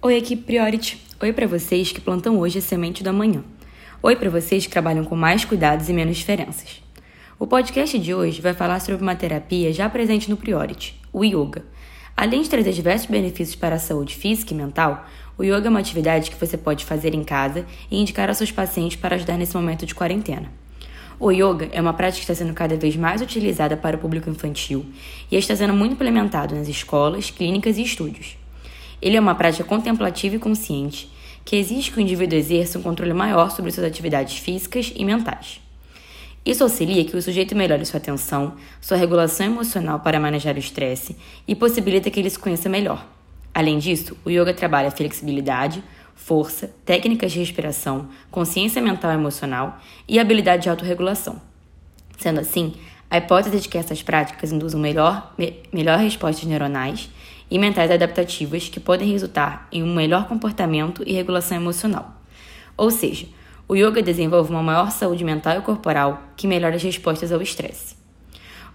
Oi, equipe Priority. Oi para vocês que plantam hoje a semente do amanhã. Oi para vocês que trabalham com mais cuidados e menos diferenças. O podcast de hoje vai falar sobre uma terapia já presente no Priority, o yoga. Além de trazer diversos benefícios para a saúde física e mental, o yoga é uma atividade que você pode fazer em casa e indicar aos seus pacientes para ajudar nesse momento de quarentena. O yoga é uma prática que está sendo cada vez mais utilizada para o público infantil e está sendo muito implementado nas escolas, clínicas e estúdios. Ele é uma prática contemplativa e consciente que exige que o indivíduo exerça um controle maior sobre suas atividades físicas e mentais. Isso auxilia que o sujeito melhore sua atenção, sua regulação emocional para manejar o estresse e possibilita que ele se conheça melhor. Além disso, o yoga trabalha flexibilidade, força, técnicas de respiração, consciência mental e emocional e habilidade de autorregulação. Sendo assim, a hipótese de que essas práticas induzam melhor, me, melhor respostas neuronais e mentais adaptativas que podem resultar em um melhor comportamento e regulação emocional. Ou seja, o yoga desenvolve uma maior saúde mental e corporal que melhora as respostas ao estresse.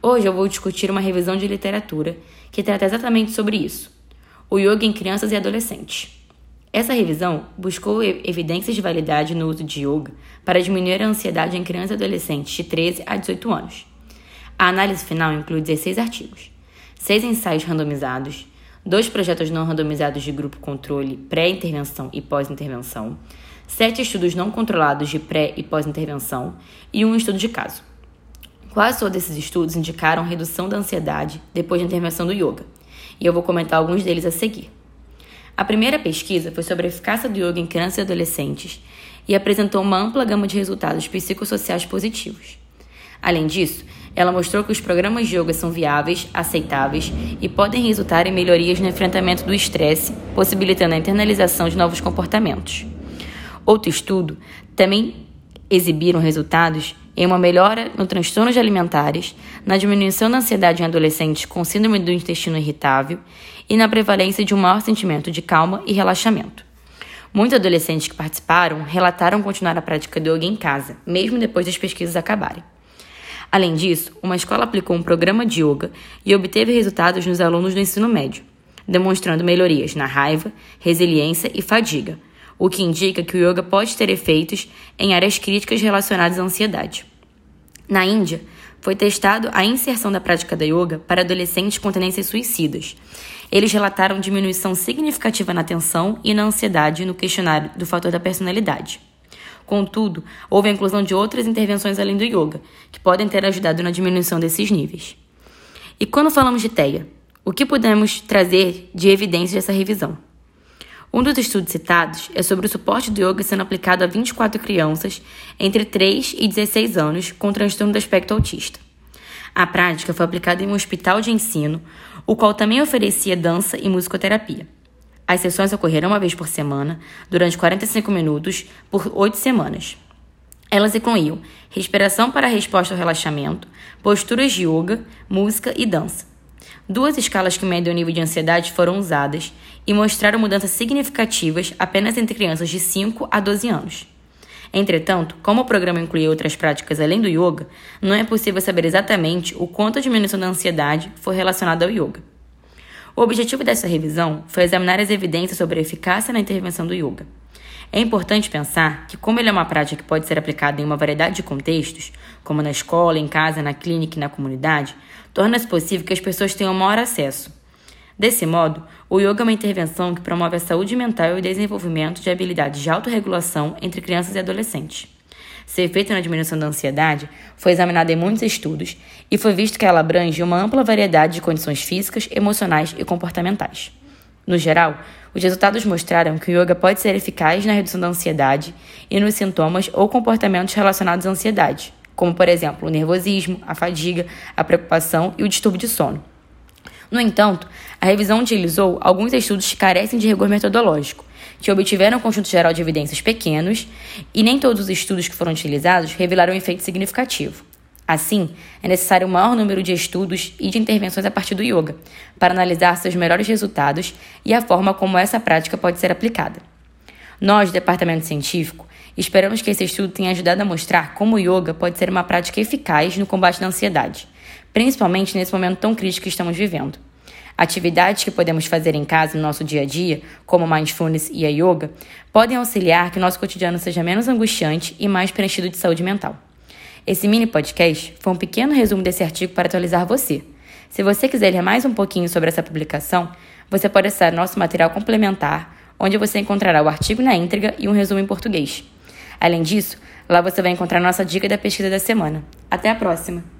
Hoje eu vou discutir uma revisão de literatura que trata exatamente sobre isso: o yoga em crianças e adolescentes. Essa revisão buscou evidências de validade no uso de yoga para diminuir a ansiedade em crianças e adolescentes de 13 a 18 anos. A análise final inclui 16 artigos, 6 ensaios randomizados, dois projetos não randomizados de grupo controle pré-intervenção e pós-intervenção, sete estudos não controlados de pré e pós-intervenção e um estudo de caso. Quase todos esses estudos indicaram redução da ansiedade depois da intervenção do yoga, e eu vou comentar alguns deles a seguir. A primeira pesquisa foi sobre a eficácia do yoga em crianças e adolescentes e apresentou uma ampla gama de resultados psicossociais positivos. Além disso, ela mostrou que os programas de yoga são viáveis, aceitáveis e podem resultar em melhorias no enfrentamento do estresse, possibilitando a internalização de novos comportamentos. Outro estudo também exibiram resultados em uma melhora no transtornos alimentares, na diminuição da ansiedade em adolescentes com síndrome do intestino irritável e na prevalência de um maior sentimento de calma e relaxamento. Muitos adolescentes que participaram relataram continuar a prática do yoga em casa, mesmo depois das pesquisas acabarem. Além disso, uma escola aplicou um programa de yoga e obteve resultados nos alunos do ensino médio, demonstrando melhorias na raiva, resiliência e fadiga, o que indica que o yoga pode ter efeitos em áreas críticas relacionadas à ansiedade. Na Índia, foi testado a inserção da prática da yoga para adolescentes com tendências suicidas. Eles relataram diminuição significativa na tensão e na ansiedade no questionário do fator da personalidade. Contudo, houve a inclusão de outras intervenções além do yoga, que podem ter ajudado na diminuição desses níveis. E quando falamos de TEA, o que podemos trazer de evidência dessa revisão? Um dos estudos citados é sobre o suporte do yoga sendo aplicado a 24 crianças entre 3 e 16 anos com transtorno do aspecto autista. A prática foi aplicada em um hospital de ensino, o qual também oferecia dança e musicoterapia. As sessões ocorreram uma vez por semana, durante 45 minutos, por 8 semanas. Elas incluíam respiração para resposta ao relaxamento, posturas de yoga, música e dança. Duas escalas que medem o nível de ansiedade foram usadas e mostraram mudanças significativas apenas entre crianças de 5 a 12 anos. Entretanto, como o programa incluía outras práticas além do yoga, não é possível saber exatamente o quanto a diminuição da ansiedade foi relacionada ao yoga. O objetivo dessa revisão foi examinar as evidências sobre a eficácia na intervenção do yoga. É importante pensar que, como ele é uma prática que pode ser aplicada em uma variedade de contextos, como na escola, em casa, na clínica e na comunidade, torna-se possível que as pessoas tenham maior acesso. Desse modo, o yoga é uma intervenção que promove a saúde mental e o desenvolvimento de habilidades de autorregulação entre crianças e adolescentes. Seu efeito na diminuição da ansiedade foi examinado em muitos estudos e foi visto que ela abrange uma ampla variedade de condições físicas, emocionais e comportamentais. No geral, os resultados mostraram que o yoga pode ser eficaz na redução da ansiedade e nos sintomas ou comportamentos relacionados à ansiedade, como, por exemplo, o nervosismo, a fadiga, a preocupação e o distúrbio de sono. No entanto, a revisão utilizou alguns estudos que carecem de rigor metodológico, que obtiveram um conjunto geral de evidências pequenos, e nem todos os estudos que foram utilizados revelaram um efeito significativo. Assim, é necessário um maior número de estudos e de intervenções a partir do yoga, para analisar seus melhores resultados e a forma como essa prática pode ser aplicada. Nós, departamento científico, esperamos que esse estudo tenha ajudado a mostrar como o yoga pode ser uma prática eficaz no combate da ansiedade, principalmente nesse momento tão crítico que estamos vivendo. Atividades que podemos fazer em casa no nosso dia a dia, como mindfulness e a yoga, podem auxiliar que o nosso cotidiano seja menos angustiante e mais preenchido de saúde mental. Esse mini podcast foi um pequeno resumo desse artigo para atualizar você. Se você quiser ler mais um pouquinho sobre essa publicação, você pode acessar nosso material complementar, onde você encontrará o artigo na íntegra e um resumo em português. Além disso, lá você vai encontrar nossa dica da pesquisa da semana. Até a próxima!